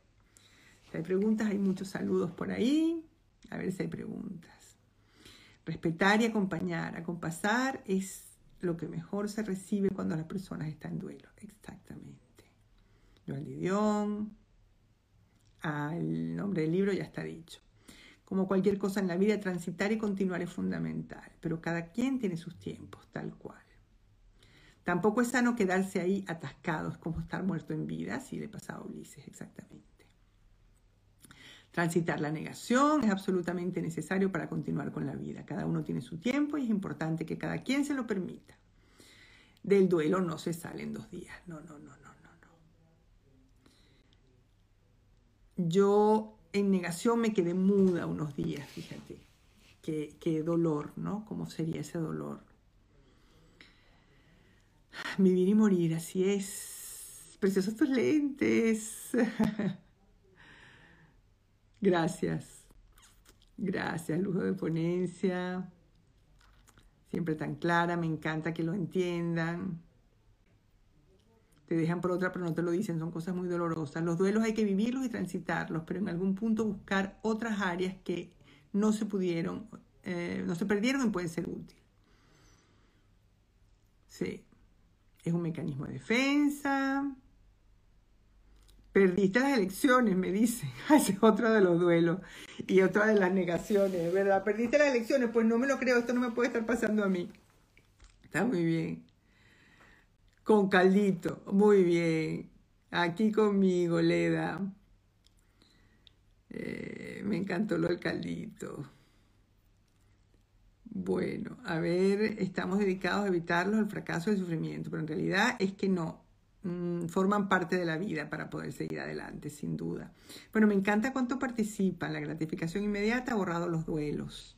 Hay preguntas, hay muchos saludos por ahí. A ver si hay preguntas. Respetar y acompañar. Acompasar es lo que mejor se recibe cuando la persona está en duelo. Exactamente. Joan Lidión. Al nombre del libro ya está dicho. Como cualquier cosa en la vida, transitar y continuar es fundamental, pero cada quien tiene sus tiempos, tal cual. Tampoco es sano quedarse ahí atascados, como estar muerto en vida, así le pasaba a Ulises, exactamente. Transitar la negación es absolutamente necesario para continuar con la vida. Cada uno tiene su tiempo y es importante que cada quien se lo permita. Del duelo no se sale en dos días. No, no, no, no, no, no. Yo en negación me quedé muda unos días, fíjate. Qué, dolor, ¿no? ¿Cómo sería ese dolor? Vivir y morir, así es. Preciosos tus lentes. Gracias. Gracias, lujo de ponencia. Siempre tan clara, me encanta que lo entiendan. Te dejan por otra, pero no te lo dicen, son cosas muy dolorosas. Los duelos hay que vivirlos y transitarlos, pero en algún punto buscar otras áreas que no se pudieron, eh, no se perdieron y pueden ser útiles. Sí, es un mecanismo de defensa. Perdiste las elecciones, me dicen. Ese es otro de los duelos y otra de las negaciones, ¿verdad? Perdiste las elecciones, pues no me lo creo, esto no me puede estar pasando a mí. Está muy bien. Con caldito, muy bien. Aquí conmigo, Leda. Eh, me encantó lo del caldito. Bueno, a ver, estamos dedicados a evitarlos, el fracaso y el sufrimiento, pero en realidad es que no, mm, forman parte de la vida para poder seguir adelante, sin duda. Bueno, me encanta cuánto participan, la gratificación inmediata borrado los duelos.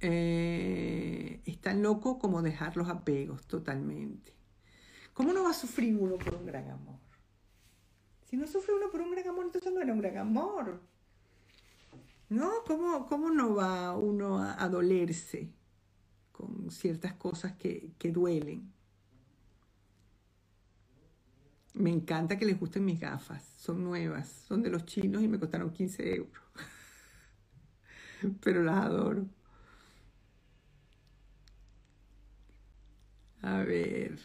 Eh, es tan loco como dejar los apegos totalmente. ¿Cómo no va a sufrir uno por un gran amor? Si no sufre uno por un gran amor, entonces no era un gran amor. ¿No? ¿Cómo, cómo no va uno a, dolerse con ciertas cosas que, que duelen? Me encanta que les gusten mis gafas. Son nuevas, son de los chinos y me costaron 15 euros. Pero las adoro. A ver,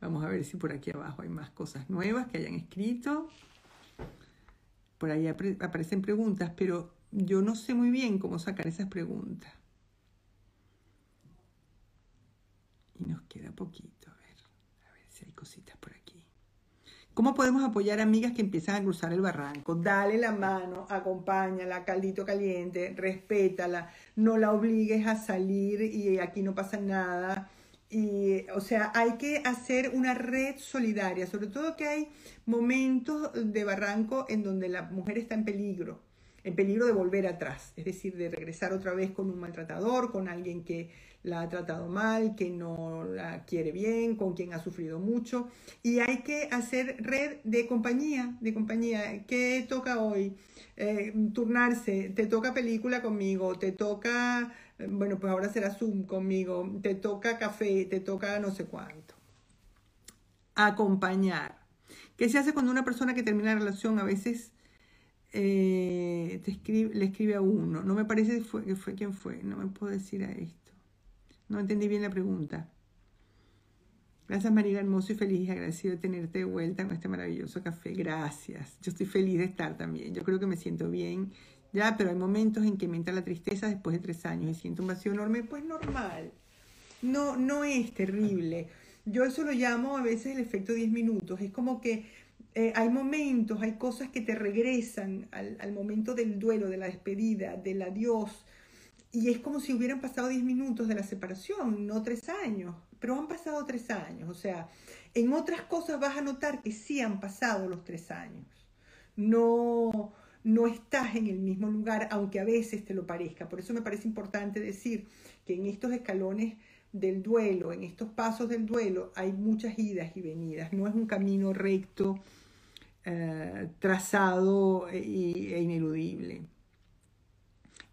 vamos a ver si por aquí abajo hay más cosas nuevas que hayan escrito. Por ahí aparecen preguntas, pero yo no sé muy bien cómo sacar esas preguntas. Y nos queda poquito, a ver, a ver si hay cositas por aquí. ¿Cómo podemos apoyar a amigas que empiezan a cruzar el barranco? Dale la mano, acompáñala, caldito caliente, respétala, no la obligues a salir y aquí no pasa nada. Y, o sea, hay que hacer una red solidaria, sobre todo que hay momentos de barranco en donde la mujer está en peligro en peligro de volver atrás, es decir, de regresar otra vez con un maltratador, con alguien que la ha tratado mal, que no la quiere bien, con quien ha sufrido mucho. Y hay que hacer red de compañía, de compañía. ¿Qué toca hoy? Eh, turnarse, te toca película conmigo, te toca, bueno, pues ahora será Zoom conmigo, te toca café, te toca no sé cuánto. Acompañar. ¿Qué se hace cuando una persona que termina la relación a veces eh, te escribe, le escribe a uno. No me parece que fue, que fue quien fue. No me puedo decir a esto. No entendí bien la pregunta. Gracias María, hermoso y feliz agradecido de tenerte de vuelta con este maravilloso café. Gracias. Yo estoy feliz de estar también. Yo creo que me siento bien. Ya, pero hay momentos en que me entra la tristeza después de tres años y siento un vacío enorme. Pues normal. No, no es terrible. Yo eso lo llamo a veces el efecto 10 minutos. Es como que eh, hay momentos, hay cosas que te regresan al, momento del duelo, de la despedida, del adiós. Y es como si hubieran pasado 10 minutos de la separación, no tres años, pero han pasado tres años. O sea, en otras cosas vas a notar que sí han pasado los tres años. No, no estás en el mismo lugar, aunque a veces te lo parezca. Por eso me parece importante decir que en estos escalones del duelo, en estos pasos del duelo, hay muchas idas y venidas. No es un camino recto eh, trazado e, e ineludible.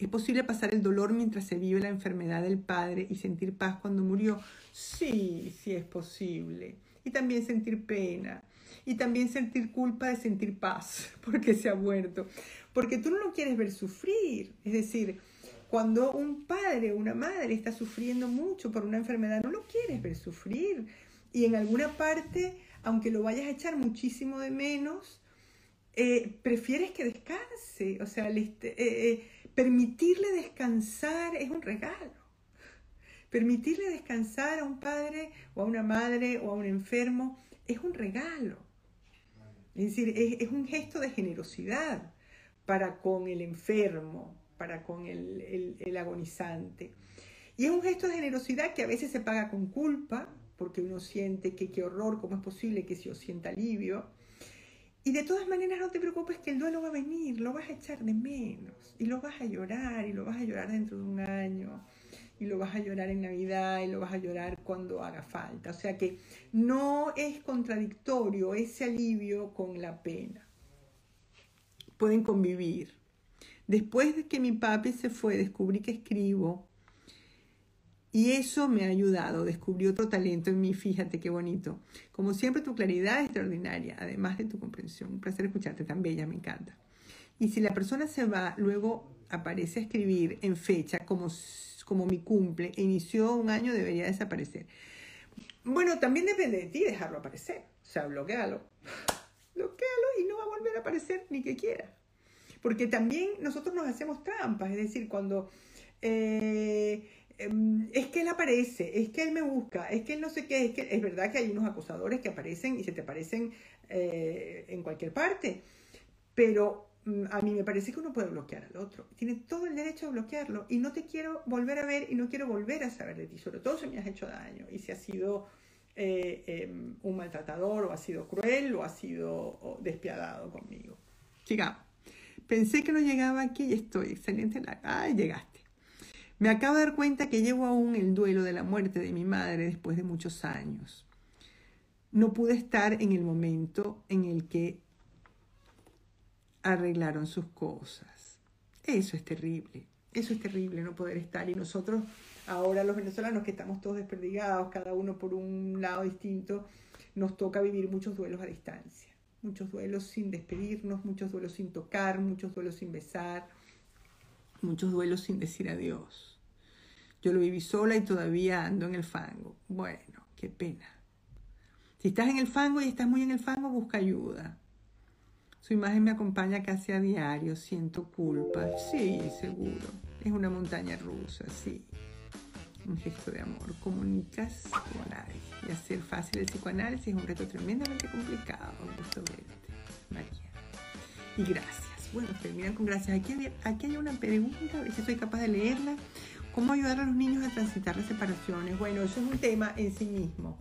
¿Es posible pasar el dolor mientras se vive la enfermedad del padre y sentir paz cuando murió? Sí, sí es posible. Y también sentir pena. Y también sentir culpa de sentir paz porque se ha muerto. Porque tú no lo quieres ver sufrir. Es decir, cuando un padre o una madre está sufriendo mucho por una enfermedad, no lo quieres ver sufrir. Y en alguna parte aunque lo vayas a echar muchísimo de menos, eh, prefieres que descanse. O sea, eh, eh, permitirle descansar es un regalo. Permitirle descansar a un padre o a una madre o a un enfermo es un regalo. Es decir, es, un gesto de generosidad para con el enfermo, para con el, el agonizante. Y es un gesto de generosidad que a veces se paga con culpa, porque uno siente que qué horror, cómo es posible que yo sienta alivio. Y de todas maneras no te preocupes que el duelo va a venir, lo vas a echar de menos y lo vas a llorar y lo vas a llorar dentro de un año y lo vas a llorar en Navidad y lo vas a llorar cuando haga falta. O sea que no es contradictorio ese alivio con la pena. pueden convivir. Después de que mi papi se fue, descubrí que escribo y eso me ha ayudado. Descubrí otro talento en mí, fíjate qué bonito. Como siempre, tu claridad es extraordinaria, además de tu comprensión. Un placer escucharte, tan bella, me encanta. Y si la persona se va, luego aparece a escribir en fecha como, como mi cumple e inició un año, debería desaparecer. Bueno, también depende de ti dejarlo aparecer. O sea, bloquealo. bloquealo y no va a volver a aparecer ni que quiera. Porque también nosotros nos hacemos trampas. Es decir, cuando... Eh, es que él aparece, es que él me busca, es que él no sé qué, es que es verdad que hay unos acosadores que aparecen y se te aparecen eh, en cualquier parte, pero Mm, a mí me parece que uno puede bloquear al otro. Tiene todo el derecho a bloquearlo y no te quiero volver a ver y no quiero volver a saber de ti, sobre todo si me has hecho daño y si has sido eh, em, un maltratador o has sido cruel o has sido despiadado conmigo. Sigamos. Pensé que no llegaba aquí y estoy. Excelente. Ay, llegaste. Me acabo de dar cuenta que llevo aún el duelo de la muerte de mi madre después de muchos años. No pude estar en el momento en el que arreglaron sus cosas. Eso es terrible, eso es terrible no poder estar. Y nosotros, ahora los venezolanos que estamos todos desperdigados, cada uno por un lado distinto, nos toca vivir muchos duelos a distancia. Muchos duelos sin despedirnos, muchos duelos sin tocar, muchos duelos sin besar, muchos duelos sin decir adiós. Yo lo viví sola y todavía ando en el fango. Bueno, qué pena. Si estás en el fango y estás muy en el fango, busca ayuda. Su imagen me acompaña casi a diario, siento culpa. Sí, seguro. Es una montaña rusa, sí. Un gesto de amor. Comunicas con nadie. Y hacer fácil el psicoanálisis es un reto tremendamente complicado. Gusto verte, María. Y gracias. Bueno, terminan con gracias. Aquí aquí hay una pregunta, a ver si soy capaz de leerla. ¿Cómo ayudar a los niños a transitar las separaciones? Bueno, eso es un tema en sí mismo.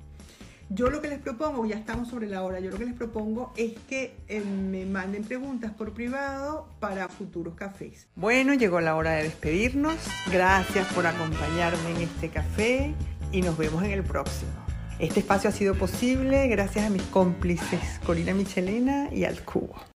Yo lo que les propongo, ya estamos sobre la hora, yo lo que les propongo es que eh, me manden preguntas por privado para futuros cafés. Bueno, llegó la hora de despedirnos. Gracias por acompañarme en este café y nos vemos en el próximo. Este espacio ha sido posible gracias a mis cómplices Corina Michelena y al Cubo.